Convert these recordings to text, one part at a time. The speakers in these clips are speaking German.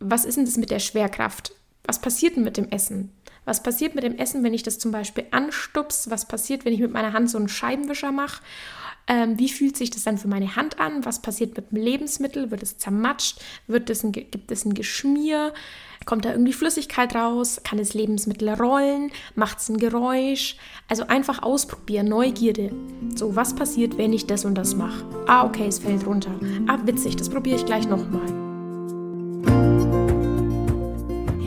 was ist denn das mit der Schwerkraft? Was passiert denn mit dem Essen? Was passiert mit dem Essen, wenn ich das zum Beispiel anstups? Was passiert, wenn ich mit meiner Hand so einen Scheibenwischer mache? Ähm, wie fühlt sich das dann für meine Hand an? Was passiert mit dem Lebensmittel? Wird es zermatscht? Wird es ein, gibt es ein Geschmier? Kommt da irgendwie Flüssigkeit raus? Kann das Lebensmittel rollen? Macht es ein Geräusch? Also einfach ausprobieren, Neugierde. So, was passiert, wenn ich das und das mache? Ah, okay, es fällt runter. Ah, witzig, das probiere ich gleich nochmal.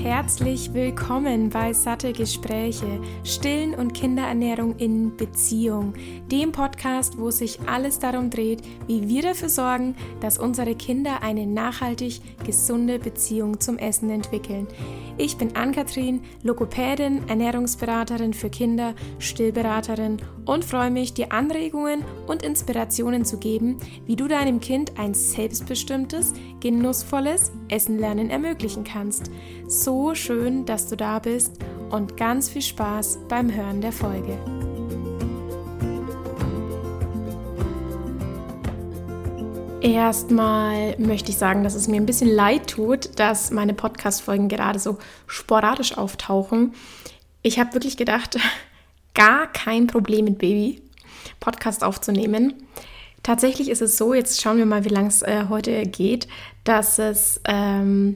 Herzlich willkommen bei Satte Gespräche, Stillen und Kinderernährung in Beziehung, dem Podcast, wo sich alles darum dreht, wie wir dafür sorgen, dass unsere Kinder eine nachhaltig gesunde Beziehung zum Essen entwickeln. Ich bin Ann-Kathrin, Logopädin, Ernährungsberaterin für Kinder, Stillberaterin und freue mich, dir Anregungen und Inspirationen zu geben, wie du deinem Kind ein selbstbestimmtes, genussvolles Essenlernen ermöglichen kannst. So schön, dass du da bist und ganz viel Spaß beim Hören der Folge. Erstmal möchte ich sagen, dass es mir ein bisschen leid tut, dass meine Podcast-Folgen gerade so sporadisch auftauchen. Ich habe wirklich gedacht, gar kein Problem mit Baby, Podcast aufzunehmen. Tatsächlich ist es so, jetzt schauen wir mal, wie lange es äh, heute geht, dass es ähm,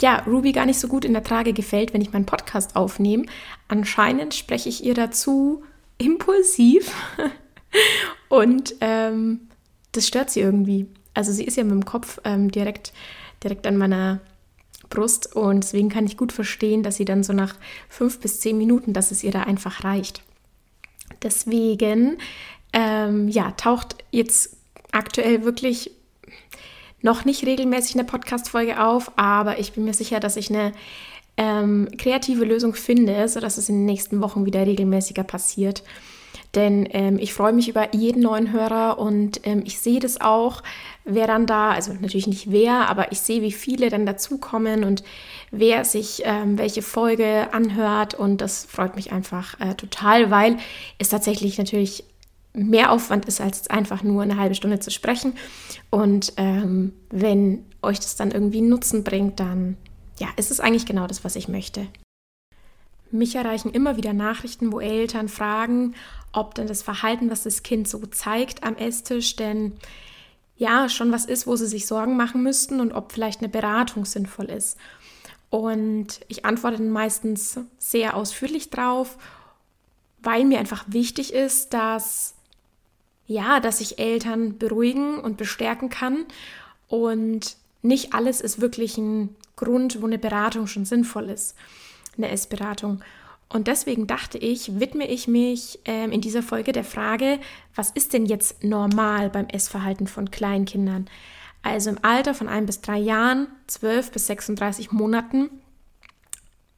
ja, Ruby gar nicht so gut in der Trage gefällt, wenn ich meinen Podcast aufnehme. Anscheinend spreche ich ihr dazu impulsiv und ähm, das stört sie irgendwie. Also sie ist ja mit dem Kopf ähm, direkt, direkt an meiner Brust und deswegen kann ich gut verstehen, dass sie dann so nach fünf bis zehn Minuten, dass es ihr da einfach reicht. Deswegen, ähm, ja, taucht jetzt aktuell wirklich noch nicht regelmäßig eine Podcast-Folge auf, aber ich bin mir sicher, dass ich eine ähm, kreative Lösung finde, sodass es in den nächsten Wochen wieder regelmäßiger passiert. Denn ähm, ich freue mich über jeden neuen Hörer und ähm, ich sehe das auch, wer dann da, also natürlich nicht wer, aber ich sehe, wie viele dann dazukommen und wer sich ähm, welche Folge anhört und das freut mich einfach äh, total, weil es tatsächlich natürlich mehr Aufwand ist, als einfach nur eine halbe Stunde zu sprechen. Und ähm, wenn euch das dann irgendwie Nutzen bringt, dann ja, ist es eigentlich genau das, was ich möchte. Mich erreichen immer wieder Nachrichten, wo Eltern fragen, ob denn das Verhalten, was das Kind so zeigt am Esstisch, denn ja, schon was ist, wo sie sich Sorgen machen müssten und ob vielleicht eine Beratung sinnvoll ist. Und ich antworte dann meistens sehr ausführlich drauf, weil mir einfach wichtig ist, dass ja, dass ich Eltern beruhigen und bestärken kann und nicht alles ist wirklich ein Grund, wo eine Beratung schon sinnvoll ist eine Essberatung. Und deswegen dachte ich, widme ich mich ähm, in dieser Folge der Frage, was ist denn jetzt normal beim Essverhalten von Kleinkindern? Also im Alter von ein bis drei Jahren, 12 bis 36 Monaten.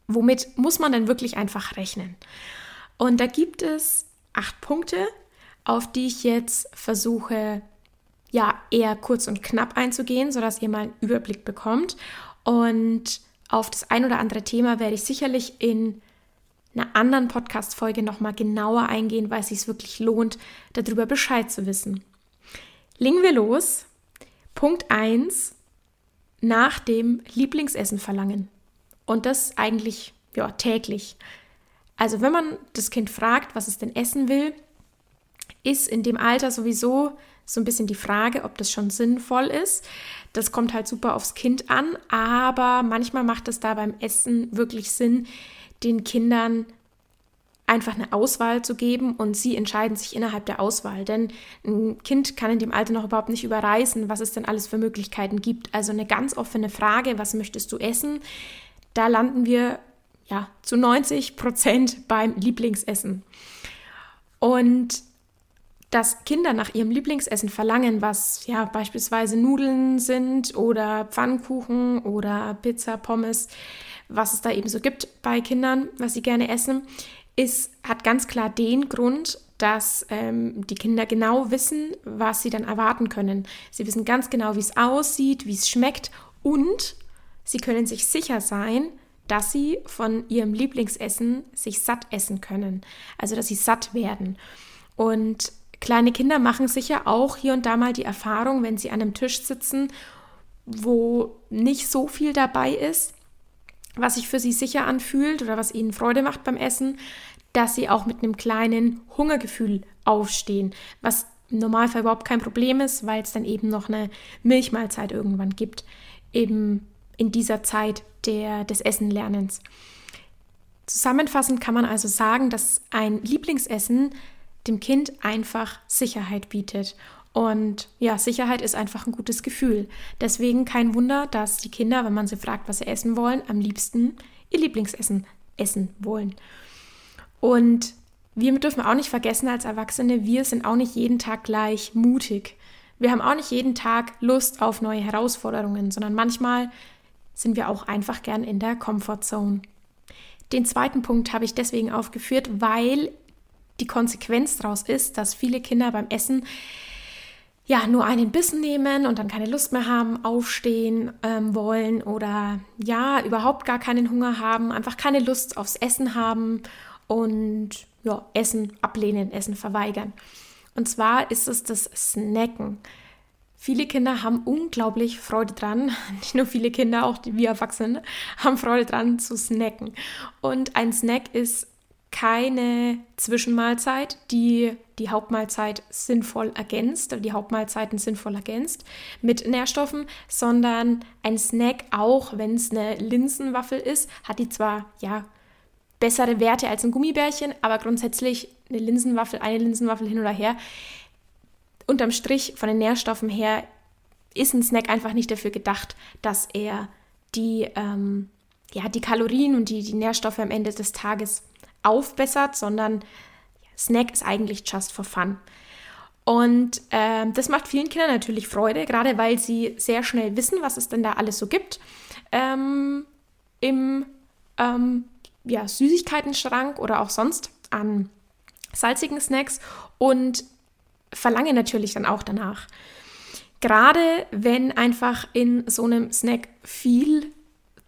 Womit muss man denn wirklich einfach rechnen? Und da gibt es acht Punkte, auf die ich jetzt versuche, ja, eher kurz und knapp einzugehen, sodass ihr mal einen Überblick bekommt. Und auf das ein oder andere Thema werde ich sicherlich in einer anderen Podcast-Folge nochmal genauer eingehen, weil es sich wirklich lohnt, darüber Bescheid zu wissen. Legen wir los. Punkt 1. Nach dem Lieblingsessen verlangen. Und das eigentlich ja, täglich. Also wenn man das Kind fragt, was es denn essen will, ist in dem Alter sowieso so ein bisschen die Frage, ob das schon sinnvoll ist. Das kommt halt super aufs Kind an, aber manchmal macht es da beim Essen wirklich Sinn, den Kindern einfach eine Auswahl zu geben und sie entscheiden sich innerhalb der Auswahl. Denn ein Kind kann in dem Alter noch überhaupt nicht überreißen, was es denn alles für Möglichkeiten gibt. Also eine ganz offene Frage, was möchtest du essen? Da landen wir ja zu 90 Prozent beim Lieblingsessen. Und dass Kinder nach ihrem Lieblingsessen verlangen, was ja beispielsweise Nudeln sind oder Pfannkuchen oder Pizza, Pommes, was es da eben so gibt bei Kindern, was sie gerne essen, ist, hat ganz klar den Grund, dass ähm, die Kinder genau wissen, was sie dann erwarten können. Sie wissen ganz genau, wie es aussieht, wie es schmeckt und sie können sich sicher sein, dass sie von ihrem Lieblingsessen sich satt essen können. Also, dass sie satt werden. Und Kleine Kinder machen sicher auch hier und da mal die Erfahrung, wenn sie an einem Tisch sitzen, wo nicht so viel dabei ist, was sich für sie sicher anfühlt oder was ihnen Freude macht beim Essen, dass sie auch mit einem kleinen Hungergefühl aufstehen, was im Normalfall überhaupt kein Problem ist, weil es dann eben noch eine Milchmahlzeit irgendwann gibt, eben in dieser Zeit der, des Essenlernens. Zusammenfassend kann man also sagen, dass ein Lieblingsessen dem Kind einfach Sicherheit bietet. Und ja, Sicherheit ist einfach ein gutes Gefühl. Deswegen kein Wunder, dass die Kinder, wenn man sie fragt, was sie essen wollen, am liebsten ihr Lieblingsessen essen wollen. Und wir dürfen auch nicht vergessen als Erwachsene, wir sind auch nicht jeden Tag gleich mutig. Wir haben auch nicht jeden Tag Lust auf neue Herausforderungen, sondern manchmal sind wir auch einfach gern in der Comfortzone. Den zweiten Punkt habe ich deswegen aufgeführt, weil die Konsequenz daraus ist, dass viele Kinder beim Essen ja nur einen Bissen nehmen und dann keine Lust mehr haben, aufstehen ähm, wollen oder ja überhaupt gar keinen Hunger haben, einfach keine Lust aufs Essen haben und ja, Essen ablehnen, Essen verweigern. Und zwar ist es das Snacken. Viele Kinder haben unglaublich Freude dran, nicht nur viele Kinder, auch die, wir Erwachsene haben Freude dran zu snacken. Und ein Snack ist keine Zwischenmahlzeit, die die Hauptmahlzeit sinnvoll ergänzt, die Hauptmahlzeiten sinnvoll ergänzt mit Nährstoffen, sondern ein Snack, auch wenn es eine Linsenwaffel ist, hat die zwar ja bessere Werte als ein Gummibärchen, aber grundsätzlich eine Linsenwaffel, eine Linsenwaffel hin oder her. Unterm Strich von den Nährstoffen her ist ein Snack einfach nicht dafür gedacht, dass er die, ähm, ja, die Kalorien und die, die Nährstoffe am Ende des Tages aufbessert, sondern Snack ist eigentlich just for fun. Und ähm, das macht vielen Kindern natürlich Freude, gerade weil sie sehr schnell wissen, was es denn da alles so gibt ähm, im ähm, ja, Süßigkeiten-Schrank oder auch sonst an salzigen Snacks und verlange natürlich dann auch danach. Gerade wenn einfach in so einem Snack viel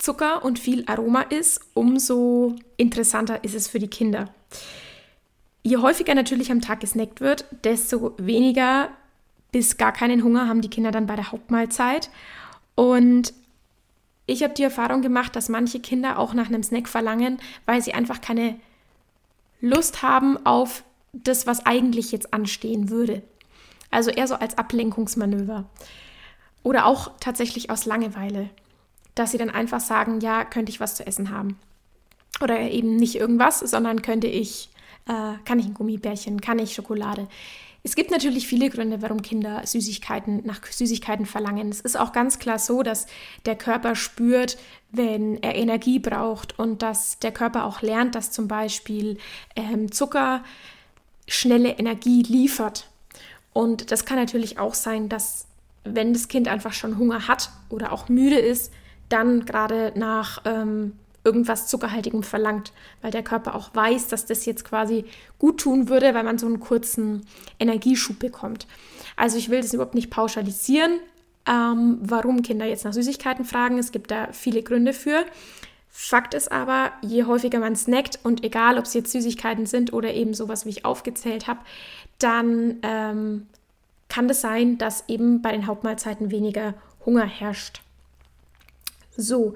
Zucker und viel Aroma ist, umso interessanter ist es für die Kinder. Je häufiger natürlich am Tag gesnackt wird, desto weniger bis gar keinen Hunger haben die Kinder dann bei der Hauptmahlzeit. Und ich habe die Erfahrung gemacht, dass manche Kinder auch nach einem Snack verlangen, weil sie einfach keine Lust haben auf das, was eigentlich jetzt anstehen würde. Also eher so als Ablenkungsmanöver. Oder auch tatsächlich aus Langeweile, dass sie dann einfach sagen, ja, könnte ich was zu essen haben. Oder eben nicht irgendwas, sondern könnte ich, äh, kann ich ein Gummibärchen, kann ich Schokolade. Es gibt natürlich viele Gründe, warum Kinder Süßigkeiten nach Süßigkeiten verlangen. Es ist auch ganz klar so, dass der Körper spürt, wenn er Energie braucht und dass der Körper auch lernt, dass zum Beispiel ähm, Zucker schnelle Energie liefert. Und das kann natürlich auch sein, dass wenn das Kind einfach schon Hunger hat oder auch müde ist, dann gerade nach ähm, irgendwas Zuckerhaltigem verlangt, weil der Körper auch weiß, dass das jetzt quasi gut tun würde, weil man so einen kurzen Energieschub bekommt. Also ich will das überhaupt nicht pauschalisieren, ähm, warum Kinder jetzt nach Süßigkeiten fragen. Es gibt da viele Gründe für. Fakt ist aber, je häufiger man snackt und egal, ob es jetzt Süßigkeiten sind oder eben sowas, wie ich aufgezählt habe, dann ähm, kann es das sein, dass eben bei den Hauptmahlzeiten weniger Hunger herrscht. So,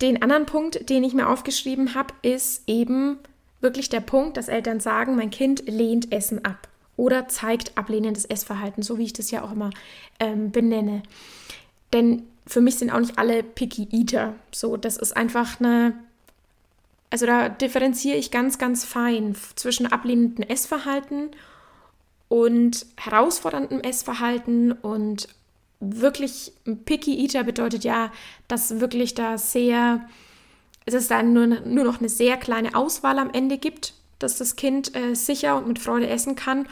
den anderen Punkt, den ich mir aufgeschrieben habe, ist eben wirklich der Punkt, dass Eltern sagen, mein Kind lehnt Essen ab oder zeigt ablehnendes Essverhalten, so wie ich das ja auch immer ähm, benenne. Denn für mich sind auch nicht alle Picky Eater. So, das ist einfach eine. Also da differenziere ich ganz, ganz fein zwischen ablehnendem Essverhalten und herausforderndem Essverhalten und wirklich Picky Eater bedeutet ja, dass wirklich da sehr, es ist dann nur, nur noch eine sehr kleine Auswahl am Ende gibt, dass das Kind äh, sicher und mit Freude essen kann.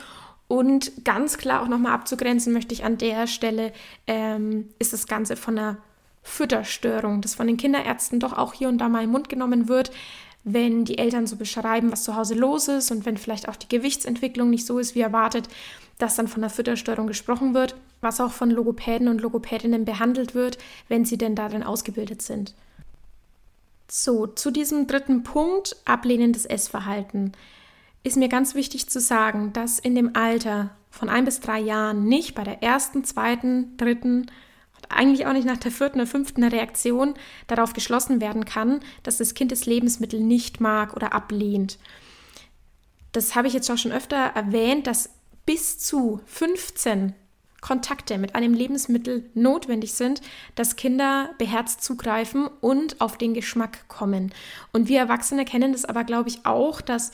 Und ganz klar auch nochmal abzugrenzen möchte ich an der Stelle, ähm, ist das Ganze von einer Fütterstörung, das von den Kinderärzten doch auch hier und da mal im Mund genommen wird, wenn die Eltern so beschreiben, was zu Hause los ist und wenn vielleicht auch die Gewichtsentwicklung nicht so ist wie erwartet, dass dann von der Fütterstörung gesprochen wird, was auch von Logopäden und Logopädinnen behandelt wird, wenn sie denn darin ausgebildet sind. So, zu diesem dritten Punkt, ablehnendes Essverhalten, ist mir ganz wichtig zu sagen, dass in dem Alter von ein bis drei Jahren nicht bei der ersten, zweiten, dritten, eigentlich auch nicht nach der vierten oder fünften Reaktion darauf geschlossen werden kann, dass das Kind das Lebensmittel nicht mag oder ablehnt. Das habe ich jetzt auch schon öfter erwähnt, dass bis zu 15 Kontakte mit einem Lebensmittel notwendig sind, dass Kinder beherzt zugreifen und auf den Geschmack kommen. Und wir Erwachsene kennen das aber, glaube ich, auch, dass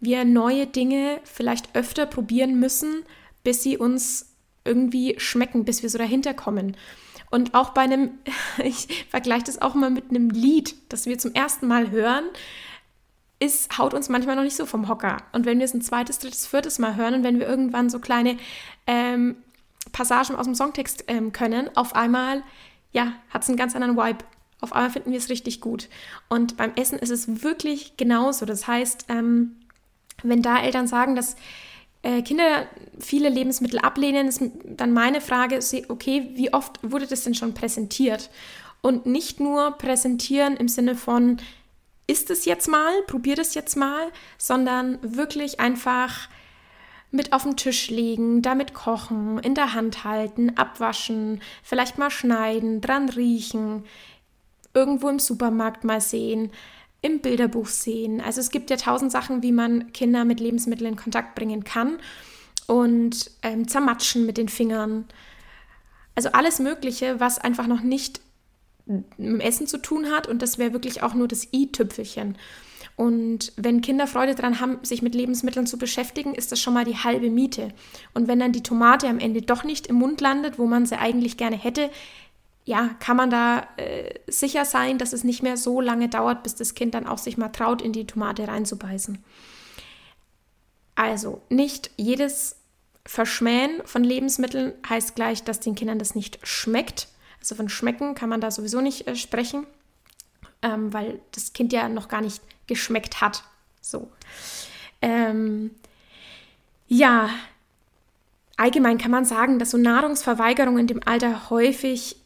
wir neue Dinge vielleicht öfter probieren müssen, bis sie uns irgendwie schmecken, bis wir so dahinter kommen. Und auch bei einem, ich vergleiche das auch mal mit einem Lied, das wir zum ersten Mal hören, ist, haut uns manchmal noch nicht so vom Hocker. Und wenn wir es ein zweites, drittes, viertes Mal hören und wenn wir irgendwann so kleine ähm, Passagen aus dem Songtext ähm, können, auf einmal, ja, hat es einen ganz anderen Vibe. Auf einmal finden wir es richtig gut. Und beim Essen ist es wirklich genauso. Das heißt, ähm, wenn da Eltern sagen, dass äh, Kinder viele Lebensmittel ablehnen, ist dann meine Frage, okay, wie oft wurde das denn schon präsentiert? Und nicht nur präsentieren im Sinne von, ist es jetzt mal, probier es jetzt mal, sondern wirklich einfach mit auf den Tisch legen, damit kochen, in der Hand halten, abwaschen, vielleicht mal schneiden, dran riechen, irgendwo im Supermarkt mal sehen, im Bilderbuch sehen. Also es gibt ja tausend Sachen, wie man Kinder mit Lebensmitteln in Kontakt bringen kann und ähm, zermatschen mit den Fingern. Also alles Mögliche, was einfach noch nicht mit dem Essen zu tun hat und das wäre wirklich auch nur das i-Tüpfelchen. Und wenn Kinder Freude daran haben, sich mit Lebensmitteln zu beschäftigen, ist das schon mal die halbe Miete. Und wenn dann die Tomate am Ende doch nicht im Mund landet, wo man sie eigentlich gerne hätte, ja, kann man da äh, sicher sein, dass es nicht mehr so lange dauert, bis das Kind dann auch sich mal traut, in die Tomate reinzubeißen. Also, nicht jedes Verschmähen von Lebensmitteln heißt gleich, dass den Kindern das nicht schmeckt. Also von Schmecken kann man da sowieso nicht äh, sprechen, ähm, weil das Kind ja noch gar nicht geschmeckt hat. So. Ähm, ja, allgemein kann man sagen, dass so Nahrungsverweigerung in dem Alter häufig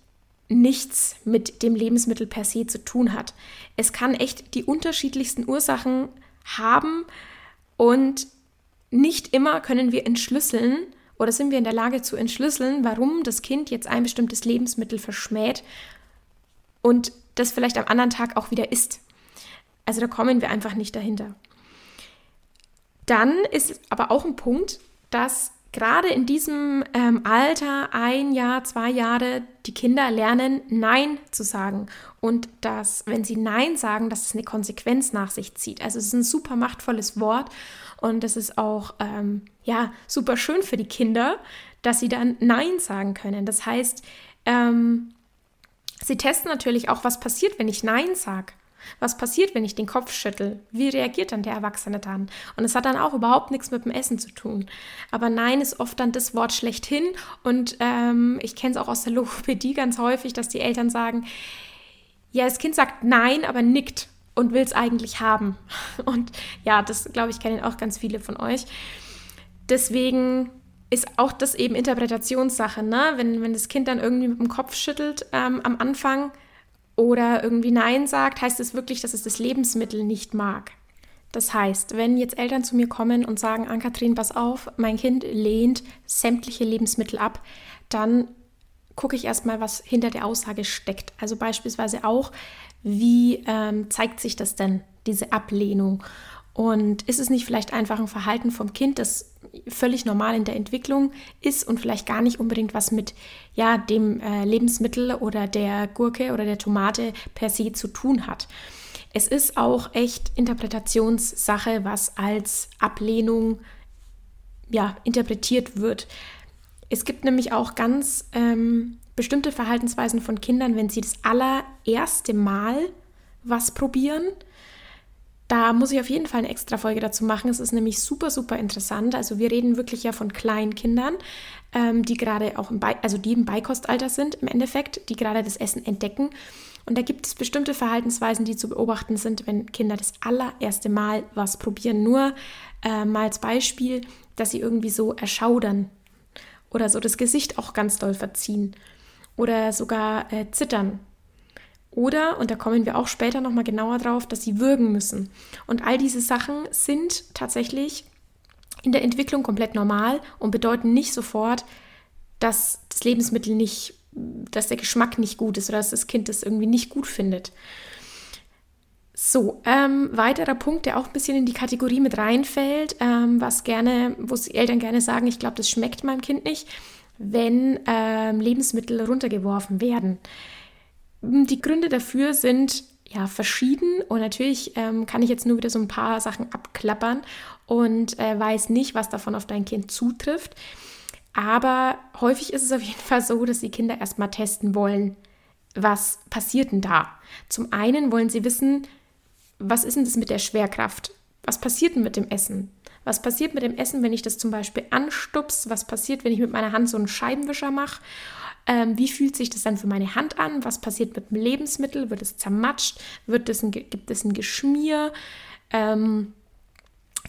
nichts mit dem Lebensmittel per se zu tun hat. Es kann echt die unterschiedlichsten Ursachen haben und nicht immer können wir entschlüsseln oder sind wir in der Lage zu entschlüsseln, warum das Kind jetzt ein bestimmtes Lebensmittel verschmäht und das vielleicht am anderen Tag auch wieder isst. Also da kommen wir einfach nicht dahinter. Dann ist aber auch ein Punkt, dass gerade in diesem ähm, Alter, ein Jahr, zwei Jahre, die Kinder lernen, Nein zu sagen. Und dass, wenn sie Nein sagen, dass es eine Konsequenz nach sich zieht. Also es ist ein super machtvolles Wort und es ist auch ähm, ja, super schön für die Kinder, dass sie dann Nein sagen können. Das heißt, ähm, sie testen natürlich auch, was passiert, wenn ich Nein sage. Was passiert, wenn ich den Kopf schüttel? Wie reagiert dann der Erwachsene dann? Und es hat dann auch überhaupt nichts mit dem Essen zu tun. Aber Nein ist oft dann das Wort schlechthin. Und ähm, ich kenne es auch aus der Logopädie ganz häufig, dass die Eltern sagen, ja, das Kind sagt Nein, aber nickt und will es eigentlich haben. Und ja, das glaube ich kennen auch ganz viele von euch. Deswegen ist auch das eben Interpretationssache, ne? Wenn, wenn das Kind dann irgendwie mit dem Kopf schüttelt ähm, am Anfang, oder irgendwie Nein sagt, heißt es wirklich, dass es das Lebensmittel nicht mag. Das heißt, wenn jetzt Eltern zu mir kommen und sagen, Ann-Kathrin, pass auf, mein Kind lehnt sämtliche Lebensmittel ab, dann gucke ich erstmal, was hinter der Aussage steckt. Also beispielsweise auch, wie ähm, zeigt sich das denn, diese Ablehnung? Und ist es nicht vielleicht einfach ein Verhalten vom Kind, das völlig normal in der Entwicklung ist und vielleicht gar nicht unbedingt was mit ja, dem äh, Lebensmittel oder der Gurke oder der Tomate per se zu tun hat? Es ist auch echt Interpretationssache, was als Ablehnung ja, interpretiert wird. Es gibt nämlich auch ganz ähm, bestimmte Verhaltensweisen von Kindern, wenn sie das allererste Mal was probieren da muss ich auf jeden Fall eine extra Folge dazu machen. Es ist nämlich super, super interessant. Also wir reden wirklich ja von kleinen Kindern, ähm, die gerade auch im, Be also die im Beikostalter sind im Endeffekt, die gerade das Essen entdecken. Und da gibt es bestimmte Verhaltensweisen, die zu beobachten sind, wenn Kinder das allererste Mal was probieren. Nur äh, mal als Beispiel, dass sie irgendwie so erschaudern oder so das Gesicht auch ganz doll verziehen oder sogar äh, zittern oder, und da kommen wir auch später nochmal genauer drauf, dass sie würgen müssen. Und all diese Sachen sind tatsächlich in der Entwicklung komplett normal und bedeuten nicht sofort, dass das Lebensmittel nicht dass der Geschmack nicht gut ist oder dass das Kind das irgendwie nicht gut findet. So, ähm, weiterer Punkt, der auch ein bisschen in die Kategorie mit reinfällt, ähm, was gerne, wo Eltern gerne sagen, ich glaube, das schmeckt meinem Kind nicht, wenn ähm, Lebensmittel runtergeworfen werden. Die Gründe dafür sind ja verschieden und natürlich ähm, kann ich jetzt nur wieder so ein paar Sachen abklappern und äh, weiß nicht, was davon auf dein Kind zutrifft. Aber häufig ist es auf jeden Fall so, dass die Kinder erstmal testen wollen, was passiert denn da? Zum einen wollen sie wissen, was ist denn das mit der Schwerkraft? Was passiert denn mit dem Essen? Was passiert mit dem Essen, wenn ich das zum Beispiel anstups? Was passiert, wenn ich mit meiner Hand so einen Scheibenwischer mache? Ähm, wie fühlt sich das dann für meine Hand an? Was passiert mit dem Lebensmittel? Wird es zermatscht? Wird es ein, gibt es ein Geschmier? Ähm,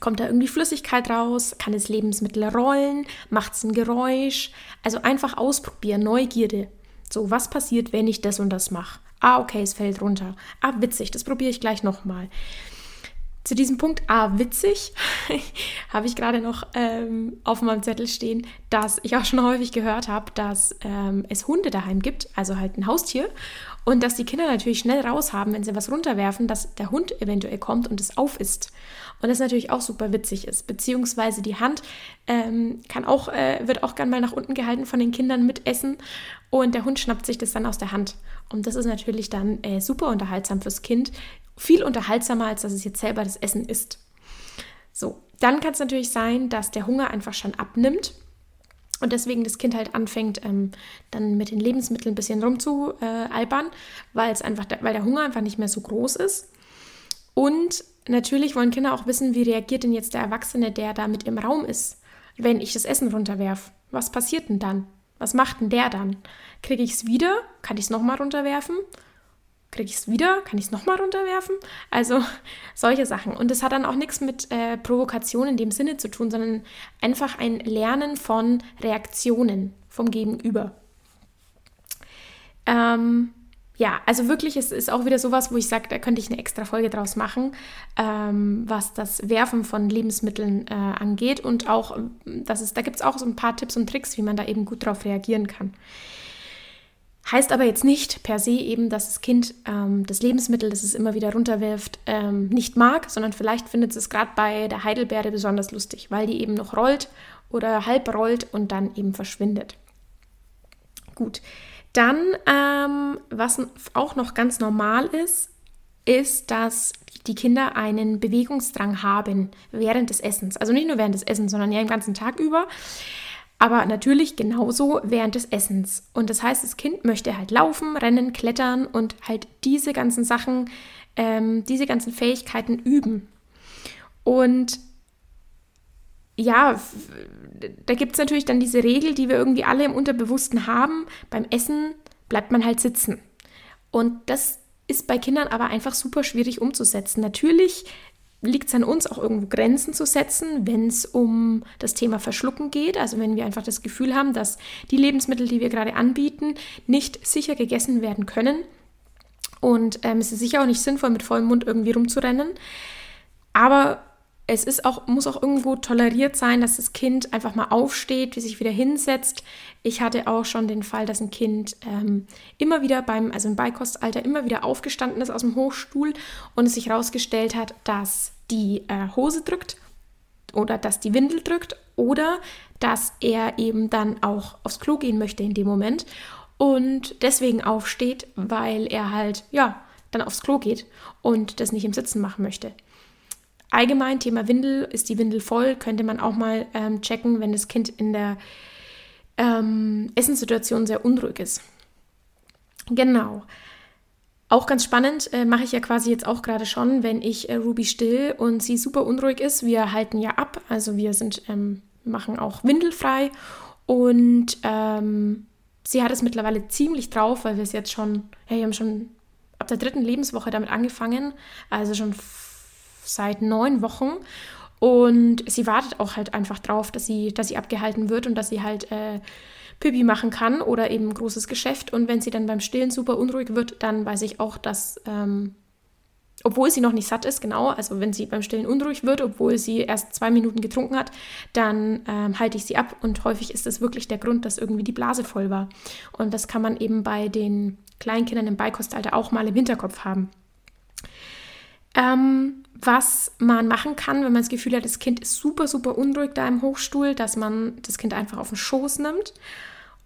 kommt da irgendwie Flüssigkeit raus? Kann das Lebensmittel rollen? Macht es ein Geräusch? Also einfach ausprobieren, Neugierde. So, was passiert, wenn ich das und das mache? Ah, okay, es fällt runter. Ah, witzig, das probiere ich gleich nochmal. Zu diesem Punkt, ah, witzig, habe ich gerade noch ähm, auf meinem Zettel stehen, dass ich auch schon häufig gehört habe, dass ähm, es Hunde daheim gibt, also halt ein Haustier, und dass die Kinder natürlich schnell raus haben, wenn sie was runterwerfen, dass der Hund eventuell kommt und es aufisst. Und das natürlich auch super witzig ist. Beziehungsweise die Hand ähm, kann auch, äh, wird auch gern mal nach unten gehalten von den Kindern mit Essen und der Hund schnappt sich das dann aus der Hand. Und das ist natürlich dann äh, super unterhaltsam fürs Kind. Viel unterhaltsamer, als dass es jetzt selber das Essen isst. So, dann kann es natürlich sein, dass der Hunger einfach schon abnimmt und deswegen das Kind halt anfängt, ähm, dann mit den Lebensmitteln ein bisschen rumzualbern, weil es einfach, weil der Hunger einfach nicht mehr so groß ist. Und natürlich wollen Kinder auch wissen, wie reagiert denn jetzt der Erwachsene, der da mit im Raum ist, wenn ich das Essen runterwerfe. Was passiert denn dann? Was macht denn der dann? Kriege ich es wieder? Kann ich es nochmal runterwerfen? Kriege ich es wieder? Kann ich es nochmal runterwerfen? Also solche Sachen. Und das hat dann auch nichts mit äh, Provokation in dem Sinne zu tun, sondern einfach ein Lernen von Reaktionen vom Gegenüber. Ähm, ja, also wirklich, es ist auch wieder sowas, wo ich sage, da könnte ich eine extra Folge draus machen, ähm, was das Werfen von Lebensmitteln äh, angeht. Und auch, das ist, da gibt es auch so ein paar Tipps und Tricks, wie man da eben gut drauf reagieren kann. Heißt aber jetzt nicht per se eben, dass das Kind ähm, das Lebensmittel, das es immer wieder runterwirft, ähm, nicht mag, sondern vielleicht findet es gerade bei der Heidelbeere besonders lustig, weil die eben noch rollt oder halb rollt und dann eben verschwindet. Gut, dann, ähm, was auch noch ganz normal ist, ist, dass die Kinder einen Bewegungsdrang haben während des Essens. Also nicht nur während des Essens, sondern ja den ganzen Tag über. Aber natürlich genauso während des Essens. Und das heißt, das Kind möchte halt laufen, rennen, klettern und halt diese ganzen Sachen, ähm, diese ganzen Fähigkeiten üben. Und ja, da gibt es natürlich dann diese Regel, die wir irgendwie alle im Unterbewussten haben. Beim Essen bleibt man halt sitzen. Und das ist bei Kindern aber einfach super schwierig umzusetzen. Natürlich liegt es an uns, auch irgendwo Grenzen zu setzen, wenn es um das Thema Verschlucken geht. Also wenn wir einfach das Gefühl haben, dass die Lebensmittel, die wir gerade anbieten, nicht sicher gegessen werden können. Und ähm, es ist sicher auch nicht sinnvoll, mit vollem Mund irgendwie rumzurennen. Aber es ist auch, muss auch irgendwo toleriert sein, dass das Kind einfach mal aufsteht, wie sich wieder hinsetzt. Ich hatte auch schon den Fall, dass ein Kind ähm, immer wieder beim, also im Beikostalter, immer wieder aufgestanden ist aus dem Hochstuhl und es sich herausgestellt hat, dass die äh, Hose drückt oder dass die Windel drückt oder dass er eben dann auch aufs Klo gehen möchte in dem Moment und deswegen aufsteht, weil er halt, ja, dann aufs Klo geht und das nicht im Sitzen machen möchte. Allgemein Thema Windel, ist die Windel voll, könnte man auch mal ähm, checken, wenn das Kind in der ähm, Essenssituation sehr unruhig ist. Genau. Auch ganz spannend, äh, mache ich ja quasi jetzt auch gerade schon, wenn ich äh, Ruby still und sie super unruhig ist. Wir halten ja ab, also wir sind, ähm, machen auch windelfrei und ähm, sie hat es mittlerweile ziemlich drauf, weil wir es jetzt schon, ja, wir haben schon ab der dritten Lebenswoche damit angefangen, also schon seit neun Wochen. Und sie wartet auch halt einfach drauf, dass sie, dass sie abgehalten wird und dass sie halt äh, Pipi machen kann oder eben großes Geschäft. Und wenn sie dann beim Stillen super unruhig wird, dann weiß ich auch, dass, ähm, obwohl sie noch nicht satt ist, genau, also wenn sie beim Stillen unruhig wird, obwohl sie erst zwei Minuten getrunken hat, dann ähm, halte ich sie ab und häufig ist das wirklich der Grund, dass irgendwie die Blase voll war. Und das kann man eben bei den Kleinkindern im Beikostalter auch mal im Hinterkopf haben. Ähm, was man machen kann, wenn man das Gefühl hat, das Kind ist super, super unruhig da im Hochstuhl, dass man das Kind einfach auf den Schoß nimmt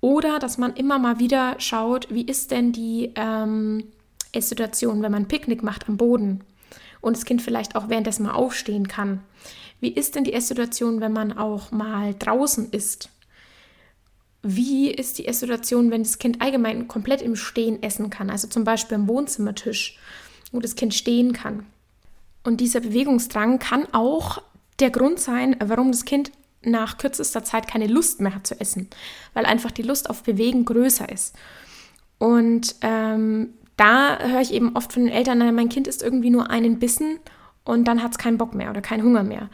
oder dass man immer mal wieder schaut, wie ist denn die ähm, Situation, wenn man Picknick macht am Boden und das Kind vielleicht auch währenddessen mal aufstehen kann. Wie ist denn die Situation, wenn man auch mal draußen ist? Wie ist die Situation, wenn das Kind allgemein komplett im Stehen essen kann? Also zum Beispiel am Wohnzimmertisch, wo das Kind stehen kann. Und dieser Bewegungsdrang kann auch der Grund sein, warum das Kind nach kürzester Zeit keine Lust mehr hat zu essen, weil einfach die Lust auf Bewegen größer ist. Und ähm, da höre ich eben oft von den Eltern, mein Kind isst irgendwie nur einen Bissen und dann hat es keinen Bock mehr oder keinen Hunger mehr.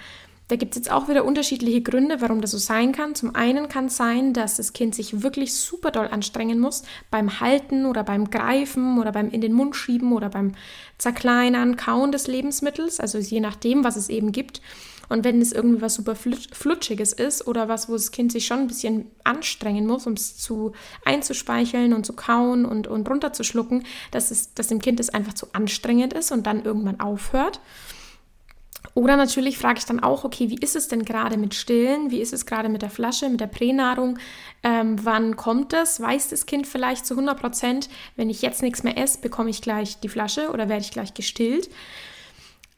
Da gibt es jetzt auch wieder unterschiedliche Gründe, warum das so sein kann. Zum einen kann es sein, dass das Kind sich wirklich super doll anstrengen muss beim Halten oder beim Greifen oder beim in den Mund schieben oder beim Zerkleinern, Kauen des Lebensmittels, also je nachdem, was es eben gibt. Und wenn es irgendwie was super Flutschiges ist oder was, wo das Kind sich schon ein bisschen anstrengen muss, um es zu einzuspeicheln und zu kauen und, und runterzuschlucken, dass, es, dass dem Kind es einfach zu anstrengend ist und dann irgendwann aufhört. Oder natürlich frage ich dann auch, okay, wie ist es denn gerade mit Stillen? Wie ist es gerade mit der Flasche, mit der Pränahrung? Ähm, wann kommt das? Weiß das Kind vielleicht zu 100 Prozent, wenn ich jetzt nichts mehr esse, bekomme ich gleich die Flasche oder werde ich gleich gestillt?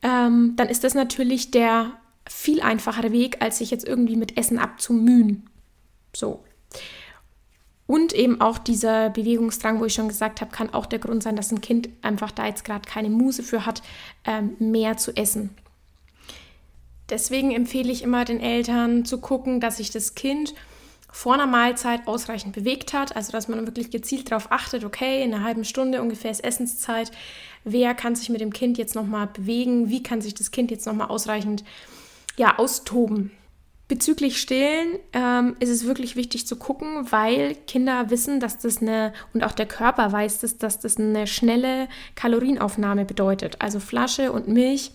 Ähm, dann ist das natürlich der viel einfachere Weg, als sich jetzt irgendwie mit Essen abzumühen. So. Und eben auch dieser Bewegungsdrang, wo ich schon gesagt habe, kann auch der Grund sein, dass ein Kind einfach da jetzt gerade keine Muse für hat, ähm, mehr zu essen. Deswegen empfehle ich immer den Eltern zu gucken, dass sich das Kind vor einer Mahlzeit ausreichend bewegt hat, also dass man wirklich gezielt darauf achtet, okay, in einer halben Stunde ungefähr ist Essenszeit, wer kann sich mit dem Kind jetzt nochmal bewegen, wie kann sich das Kind jetzt nochmal ausreichend ja, austoben. Bezüglich Stillen ähm, ist es wirklich wichtig zu gucken, weil Kinder wissen, dass das eine, und auch der Körper weiß, dass, dass das eine schnelle Kalorienaufnahme bedeutet. Also Flasche und Milch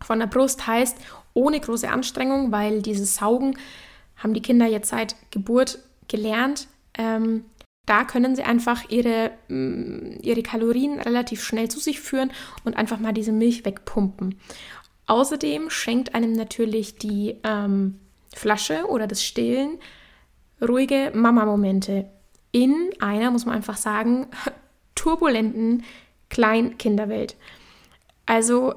von der Brust heißt ohne große Anstrengung, weil dieses Saugen haben die Kinder jetzt seit Geburt gelernt. Ähm, da können sie einfach ihre, mm, ihre Kalorien relativ schnell zu sich führen und einfach mal diese Milch wegpumpen. Außerdem schenkt einem natürlich die ähm, Flasche oder das Stillen ruhige Mama-Momente in einer, muss man einfach sagen, turbulenten Kleinkinderwelt. Also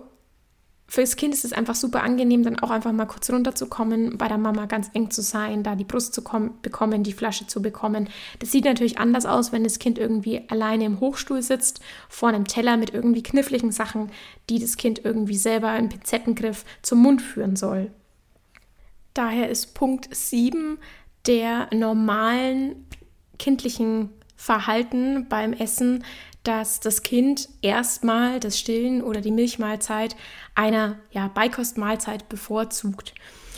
fürs Kind ist es einfach super angenehm, dann auch einfach mal kurz runterzukommen, bei der Mama ganz eng zu sein, da die Brust zu bekommen, die Flasche zu bekommen. Das sieht natürlich anders aus, wenn das Kind irgendwie alleine im Hochstuhl sitzt, vor einem Teller mit irgendwie kniffligen Sachen, die das Kind irgendwie selber im Pinzettengriff zum Mund führen soll. Daher ist Punkt 7 der normalen kindlichen Verhalten beim Essen dass das Kind erstmal das Stillen oder die Milchmahlzeit einer ja, Beikostmahlzeit bevorzugt,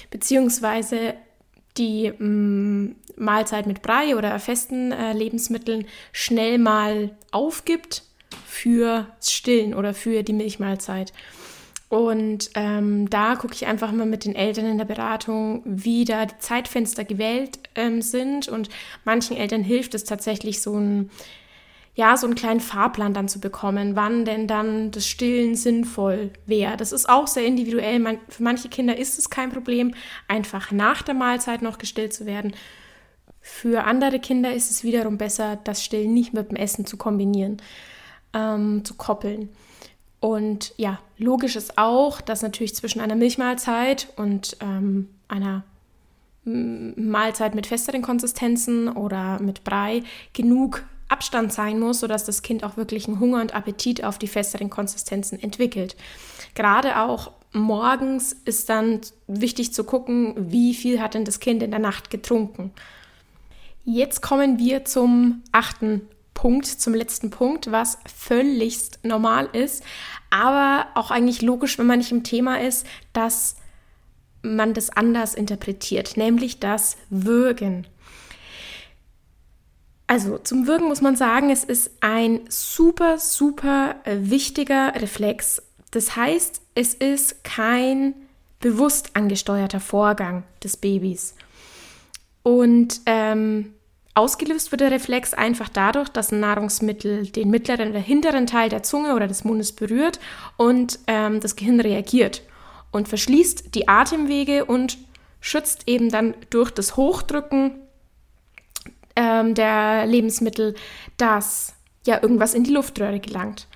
beziehungsweise die mh, mm, Mahlzeit mit Brei oder festen äh, Lebensmitteln schnell mal aufgibt für Stillen oder für die Milchmahlzeit. Und ähm, da gucke ich einfach mal mit den Eltern in der Beratung, wie da die Zeitfenster gewählt ähm, sind. Und manchen Eltern hilft es tatsächlich, so ein ja, so einen kleinen Fahrplan dann zu bekommen, wann denn dann das Stillen sinnvoll wäre. Das ist auch sehr individuell. Man, für manche Kinder ist es kein Problem, einfach nach der Mahlzeit noch gestillt zu werden. Für andere Kinder ist es wiederum besser, das Stillen nicht mit dem Essen zu kombinieren, ähm, zu koppeln. Und ja, logisch ist auch, dass natürlich zwischen einer Milchmahlzeit und ähm, einer Mahlzeit mit festeren Konsistenzen oder mit Brei genug Abstand sein muss, sodass das Kind auch wirklich einen Hunger und Appetit auf die festeren Konsistenzen entwickelt. Gerade auch morgens ist dann wichtig zu gucken, wie viel hat denn das Kind in der Nacht getrunken. Jetzt kommen wir zum achten Punkt, zum letzten Punkt, was völligst normal ist, aber auch eigentlich logisch, wenn man nicht im Thema ist, dass man das anders interpretiert, nämlich das Würgen. Also zum Würgen muss man sagen, es ist ein super, super äh, wichtiger Reflex Das heißt, es ist kein bewusst angesteuerter Vorgang des Babys. Und ähm, ausgelöst wird der Reflex einfach dadurch, dass ein Nahrungsmittel den mittleren oder hinteren Teil der Zunge oder des Mundes berührt und ähm, das Gehirn reagiert und verschließt die Atemwege und schützt eben dann durch das Hochdrücken ähm, der Lebensmittel, dass ja irgendwas in die Luftröhre gelangt.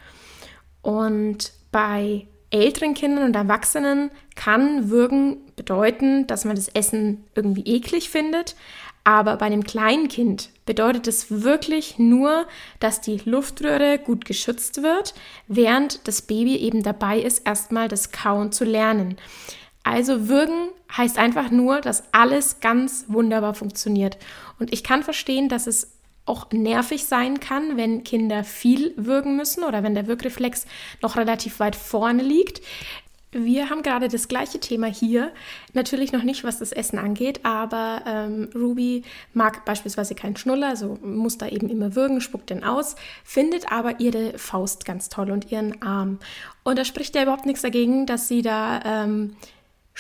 Und bei älteren Kindern und Erwachsenen kann Würgen bedeuten, dass man das Essen irgendwie eklig findet. Aber bei einem kleinen Kind bedeutet es wirklich nur, dass die Luftröhre gut geschützt wird, während das Baby eben dabei ist, erstmal das Kauen zu lernen. Also würgen heißt einfach nur, dass alles ganz wunderbar funktioniert. Und ich kann verstehen, dass es auch nervig sein kann, wenn Kinder viel würgen müssen oder wenn der Wirkreflex noch relativ weit vorne liegt. Wir haben gerade das gleiche Thema hier. Natürlich noch nicht, was das Essen angeht, aber ähm, Ruby mag beispielsweise keinen Schnuller, also muss da eben immer würgen, spuckt den aus, findet aber ihre Faust ganz toll und ihren Arm. Und da spricht ja überhaupt nichts dagegen, dass sie da ähm,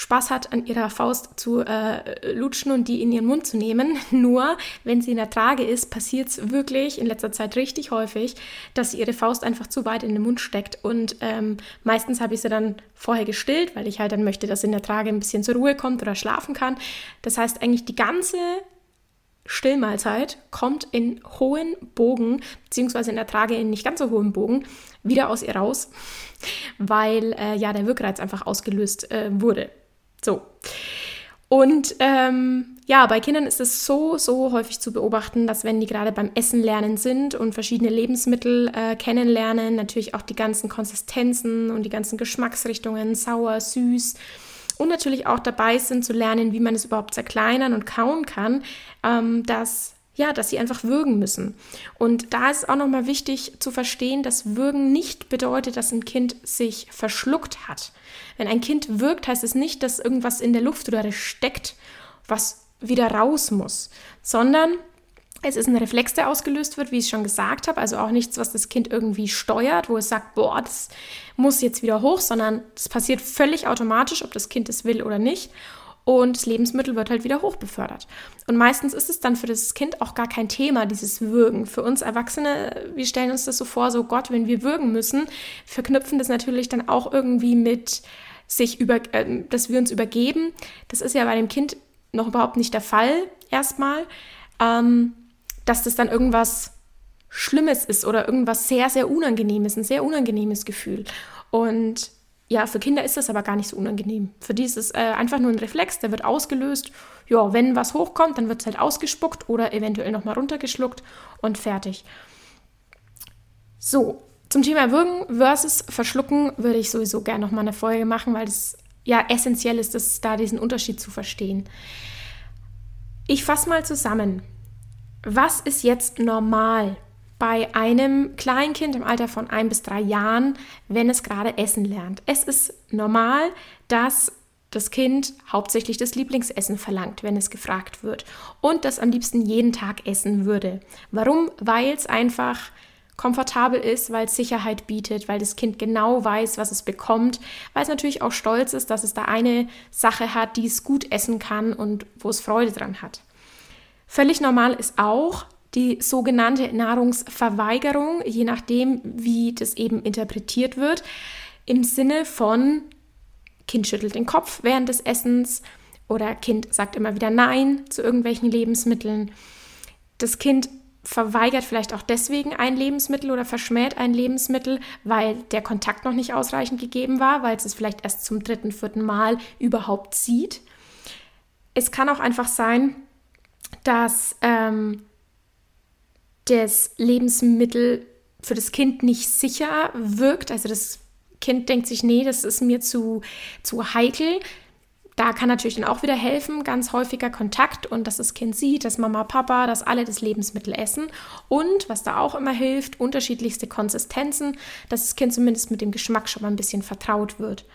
Spaß hat, an ihrer Faust zu äh, lutschen und die in ihren Mund zu nehmen. Nur, wenn sie in der Trage ist, passiert es wirklich in letzter Zeit richtig häufig, dass sie ihre Faust einfach zu weit in den Mund steckt. Und ähm, meistens habe ich sie dann vorher gestillt, weil ich halt dann möchte, dass sie in der Trage ein bisschen zur Ruhe kommt oder schlafen kann. Das heißt, eigentlich die ganze Stillmahlzeit kommt in hohen Bogen, beziehungsweise in der Trage in nicht ganz so hohen Bogen, wieder aus ihr raus, weil äh, ja der Wirkreiz einfach ausgelöst äh, wurde. So. Und ähm, ja, bei Kindern ist es so, so häufig zu beobachten, dass wenn die gerade beim Essen lernen sind und verschiedene Lebensmittel äh, kennenlernen, natürlich auch die ganzen Konsistenzen und die ganzen Geschmacksrichtungen, sauer, süß, und natürlich auch dabei sind zu lernen, wie man es überhaupt zerkleinern und kauen kann, ähm, dass ja, dass sie einfach würgen müssen. Und da ist auch nochmal wichtig zu verstehen, dass Würgen nicht bedeutet, dass ein Kind sich verschluckt hat. Wenn ein Kind wirkt, heißt es nicht, dass irgendwas in der Luftröhre steckt, was wieder raus muss, sondern es ist ein Reflex, der ausgelöst wird, wie ich schon gesagt habe, also auch nichts, was das Kind irgendwie steuert, wo es sagt, boah, das muss jetzt wieder hoch, sondern es passiert völlig automatisch, ob das Kind es will oder nicht und das Lebensmittel wird halt wieder hochbefördert. Und meistens ist es dann für das Kind auch gar kein Thema, dieses Würgen. Für uns Erwachsene, wir stellen uns das so vor, so Gott, wenn wir würgen müssen, verknüpfen das natürlich dann auch irgendwie mit sich über, äh, dass wir uns übergeben. Das ist ja bei dem Kind noch überhaupt nicht der Fall erstmal, ähm, dass das dann irgendwas Schlimmes ist oder irgendwas sehr, sehr Unangenehmes, ein sehr unangenehmes Gefühl. Und ja, für Kinder ist das aber gar nicht so unangenehm. Für die ist es äh, einfach nur ein Reflex, der wird ausgelöst. Ja, wenn was hochkommt, dann wird es halt ausgespuckt oder eventuell nochmal runtergeschluckt und fertig. So, zum Thema Würgen versus Verschlucken würde ich sowieso gerne nochmal eine Folge machen, weil es ja essentiell ist, dass da diesen Unterschied zu verstehen. Ich fasse mal zusammen. Was ist jetzt normal bei einem Kleinkind im Alter von ein bis drei Jahren, wenn es gerade essen lernt. Es ist normal, dass das Kind hauptsächlich das Lieblingsessen verlangt, wenn es gefragt wird und das am liebsten jeden Tag essen würde. Warum? Weil es einfach komfortabel ist, weil es Sicherheit bietet, weil das Kind genau weiß, was es bekommt, weil es natürlich auch stolz ist, dass es da eine Sache hat, die es gut essen kann und wo es Freude dran hat. Völlig normal ist auch, die sogenannte Nahrungsverweigerung, je nachdem, wie das eben interpretiert wird, im Sinne von Kind schüttelt den Kopf während des Essens oder Kind sagt immer wieder Nein zu irgendwelchen Lebensmitteln. Das Kind verweigert vielleicht auch deswegen ein Lebensmittel oder verschmäht ein Lebensmittel, weil der Kontakt noch nicht ausreichend gegeben war, weil es es vielleicht erst zum dritten, vierten Mal überhaupt sieht. Es kann auch einfach sein, dass ähm, das Lebensmittel für das Kind nicht sicher wirkt. Also das Kind denkt sich, nee, das ist mir zu, zu heikel. Da kann natürlich dann auch wieder helfen, ganz häufiger Kontakt und dass das Kind sieht, dass Mama, Papa, dass alle das Lebensmittel essen. Und was da auch immer hilft, unterschiedlichste Konsistenzen, dass das Kind zumindest mit dem Geschmack schon mal ein bisschen vertraut wird.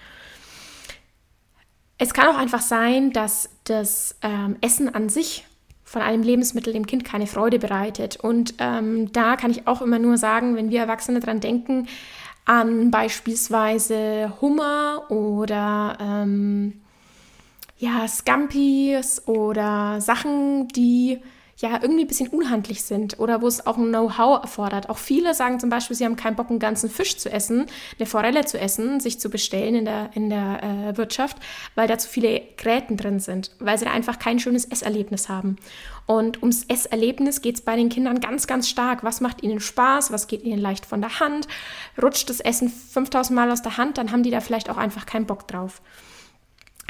Es kann auch einfach sein, dass das ähm, Essen an sich von einem Lebensmittel dem Kind keine Freude bereitet. Und ähm, da kann ich auch immer nur sagen, wenn wir Erwachsene dran denken, an beispielsweise Hummer oder ähm, ja, Scampis oder Sachen, die ja irgendwie ein bisschen unhandlich sind oder wo es auch ein Know-how erfordert. Auch viele sagen zum Beispiel, sie haben keinen Bock, einen ganzen Fisch zu essen, eine Forelle zu essen, sich zu bestellen in der, in der äh, Wirtschaft, weil da zu viele Gräten drin sind, weil sie da einfach kein schönes Esserlebnis haben. Und ums Esserlebnis geht es bei den Kindern ganz, ganz stark. Was macht ihnen Spaß? Was geht ihnen leicht von der Hand? Rutscht das Essen 5000 Mal aus der Hand, dann haben die da vielleicht auch einfach keinen Bock drauf.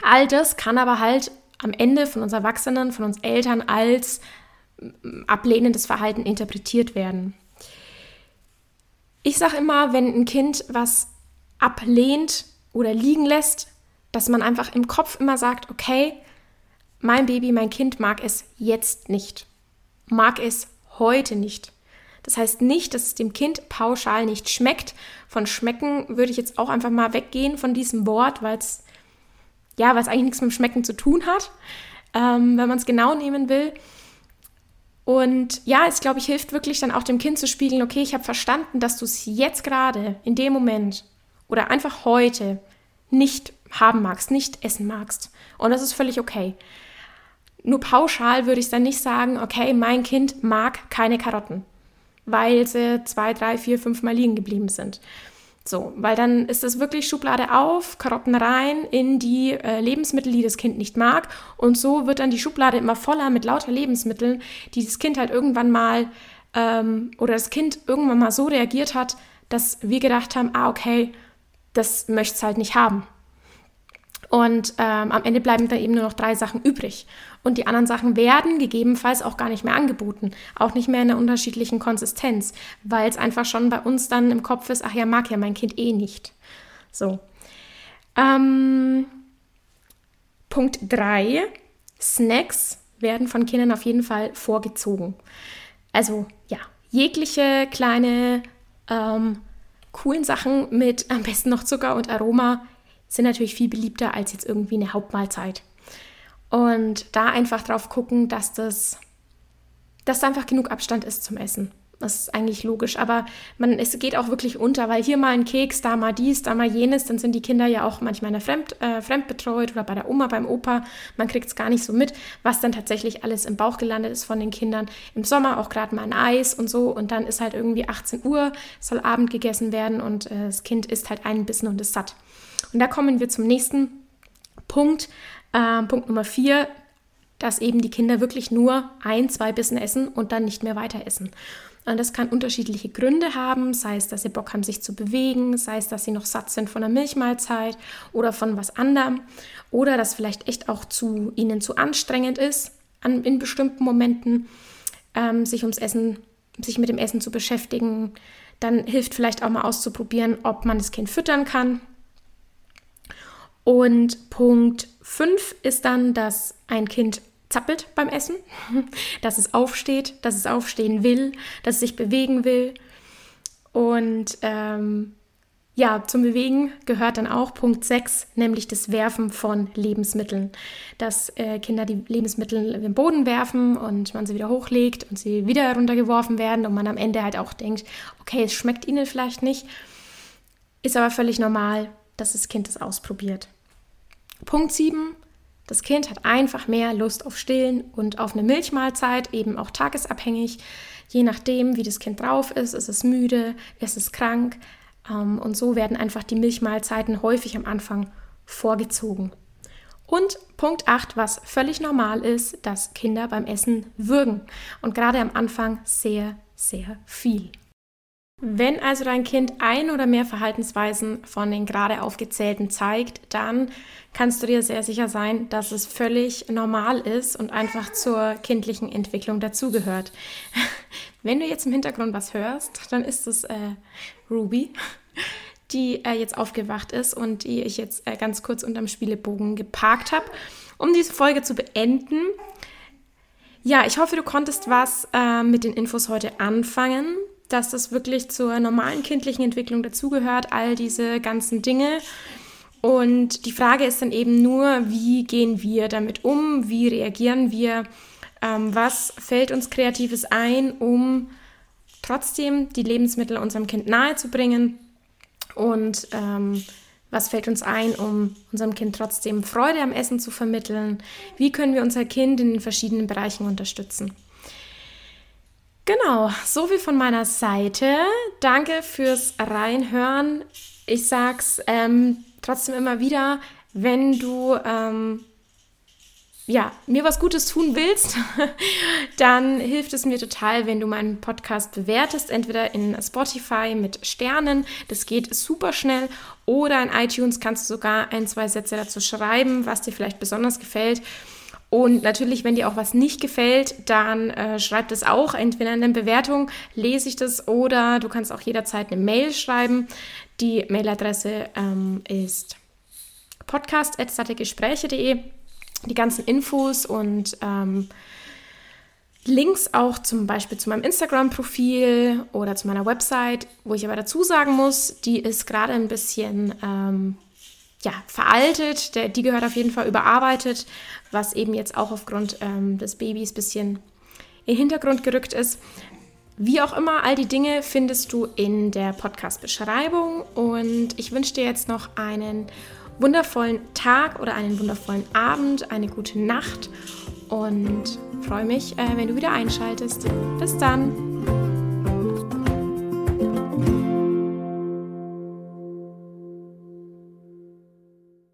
All das kann aber halt am Ende von uns Erwachsenen, von uns Eltern als ablehnendes Verhalten interpretiert werden. Ich sage immer, wenn ein Kind was ablehnt oder liegen lässt, dass man einfach im Kopf immer sagt, okay, mein Baby, mein Kind mag es jetzt nicht, mag es heute nicht. Das heißt nicht, dass es dem Kind pauschal nicht schmeckt. Von schmecken würde ich jetzt auch einfach mal weggehen von diesem Wort, weil es ja, was eigentlich nichts mit dem Schmecken zu tun hat, ähm, wenn man es genau nehmen will. Und ja, es glaube ich hilft wirklich dann auch dem Kind zu spiegeln, okay, ich habe verstanden, dass du es jetzt gerade in dem Moment oder einfach heute nicht haben magst, nicht essen magst. Und das ist völlig okay. Nur pauschal würde ich dann nicht sagen, okay, mein Kind mag keine Karotten, weil sie zwei, drei, vier, fünf Mal liegen geblieben sind. So, weil dann ist es wirklich Schublade auf, Karotten rein in die äh, Lebensmittel, die das Kind nicht mag. Und so wird dann die Schublade immer voller mit lauter Lebensmitteln, die das Kind halt irgendwann mal ähm, oder das Kind irgendwann mal so reagiert hat, dass wir gedacht haben, ah, okay, das möchte es halt nicht haben. Und ähm, am Ende bleiben da eben nur noch drei Sachen übrig. Und die anderen Sachen werden gegebenenfalls auch gar nicht mehr angeboten. Auch nicht mehr in einer unterschiedlichen Konsistenz, weil es einfach schon bei uns dann im Kopf ist, ach ja, mag ja mein Kind eh nicht. So. Ähm, Punkt 3. Snacks werden von Kindern auf jeden Fall vorgezogen. Also ja, jegliche kleine ähm, coolen Sachen mit am besten noch Zucker und Aroma sind natürlich viel beliebter als jetzt irgendwie eine Hauptmahlzeit. Und da einfach drauf gucken, dass das, dass da einfach genug Abstand ist zum Essen. Das ist eigentlich logisch, aber man, es geht auch wirklich unter, weil hier mal ein Keks, da mal dies, da mal jenes, dann sind die Kinder ja auch manchmal in der Fremd, äh, fremdbetreut oder bei der Oma, beim Opa. Man kriegt es gar nicht so mit, was dann tatsächlich alles im Bauch gelandet ist von den Kindern. Im Sommer auch gerade mal ein Eis und so und dann ist halt irgendwie 18 Uhr, soll Abend gegessen werden und äh, das Kind isst halt einen Bissen und ist satt. Und da kommen wir zum nächsten Punkt. Äh, Punkt Nummer vier, dass eben die Kinder wirklich nur ein, zwei Bissen essen und dann nicht mehr weiter essen. Und das kann unterschiedliche Gründe haben, sei es, dass sie Bock haben, sich zu bewegen, sei es, dass sie noch satt sind von der Milchmahlzeit oder von was anderem oder dass vielleicht echt auch zu ihnen zu anstrengend ist, an, in bestimmten Momenten ähm, sich ums Essen, sich mit dem Essen zu beschäftigen. Dann hilft vielleicht auch mal auszuprobieren, ob man das Kind füttern kann und Punkt 5 ist dann, dass ein Kind zappelt beim Essen, dass es aufsteht, dass es aufstehen will, dass es sich bewegen will. Und ähm, ja, zum Bewegen gehört dann auch Punkt 6, nämlich das Werfen von Lebensmitteln. Dass äh, Kinder die Lebensmittel in den Boden werfen und man sie wieder hochlegt und sie wieder heruntergeworfen werden und man am Ende halt auch denkt, okay, es schmeckt ihnen vielleicht nicht. Ist aber völlig normal, dass das Kind es ausprobiert. Punkt 7. Das Kind hat einfach mehr Lust auf Stillen und auf eine Milchmahlzeit, eben auch tagesabhängig. Je nachdem, wie das Kind drauf ist, ist es müde, ist es krank. Ähm, und so werden einfach die Milchmahlzeiten häufig am Anfang vorgezogen. Und Punkt 8, was völlig normal ist, dass Kinder beim Essen würgen. Und gerade am Anfang sehr, sehr viel. Wenn also dein Kind ein oder mehr Verhaltensweisen von den gerade aufgezählten zeigt, dann kannst du dir sehr sicher sein, dass es völlig normal ist und einfach zur kindlichen Entwicklung dazugehört. Wenn du jetzt im Hintergrund was hörst, dann ist es äh, Ruby, die äh, jetzt aufgewacht ist und die ich jetzt äh, ganz kurz unterm Spielebogen geparkt habe, um diese Folge zu beenden. Ja, ich hoffe, du konntest was äh, mit den Infos heute anfangen dass das wirklich zur normalen kindlichen Entwicklung dazugehört, all diese ganzen Dinge. Und die Frage ist dann eben nur, wie gehen wir damit um, wie reagieren wir, ähm, was fällt uns Kreatives ein, um trotzdem die Lebensmittel unserem Kind nahezubringen Und ähm, was fällt uns ein, um unserem Kind trotzdem Freude am Essen zu vermitteln? Wie können wir unser Kind in den verschiedenen Bereichen unterstützen? Genau, so viel von meiner Seite. Danke fürs Reinhören. Ich sag's ähm, trotzdem immer wieder, wenn du ähm, ja, mir was Gutes tun willst, dann hilft es mir total, wenn du meinen Podcast bewertest, entweder in Spotify mit Sternen, das geht super schnell, oder in iTunes kannst du sogar ein, zwei Sätze dazu schreiben, was dir vielleicht besonders gefällt. Und natürlich, wenn dir auch was nicht gefällt, dann äh, schreib das auch. Entweder in der Bewertung lese ich das oder du kannst auch jederzeit eine Mail schreiben. Die Mailadresse ähm, ist podcast.sattegespräche.de die ganzen Infos und ähm, Links auch zum Beispiel zu meinem Instagram-Profil oder zu meiner Website, wo ich aber dazu sagen muss, die ist gerade ein bisschen ähm, ja, veraltet. Der, die gehört auf jeden Fall überarbeitet, was eben jetzt auch aufgrund ähm, des Babys ein bisschen in den Hintergrund gerückt ist. Wie auch immer, all die Dinge findest du in der Podcast-Beschreibung und ich wünsche dir jetzt noch einen wundervollen Tag oder einen wundervollen Abend, eine gute Nacht und freue mich, äh, wenn du wieder einschaltest. Bis dann!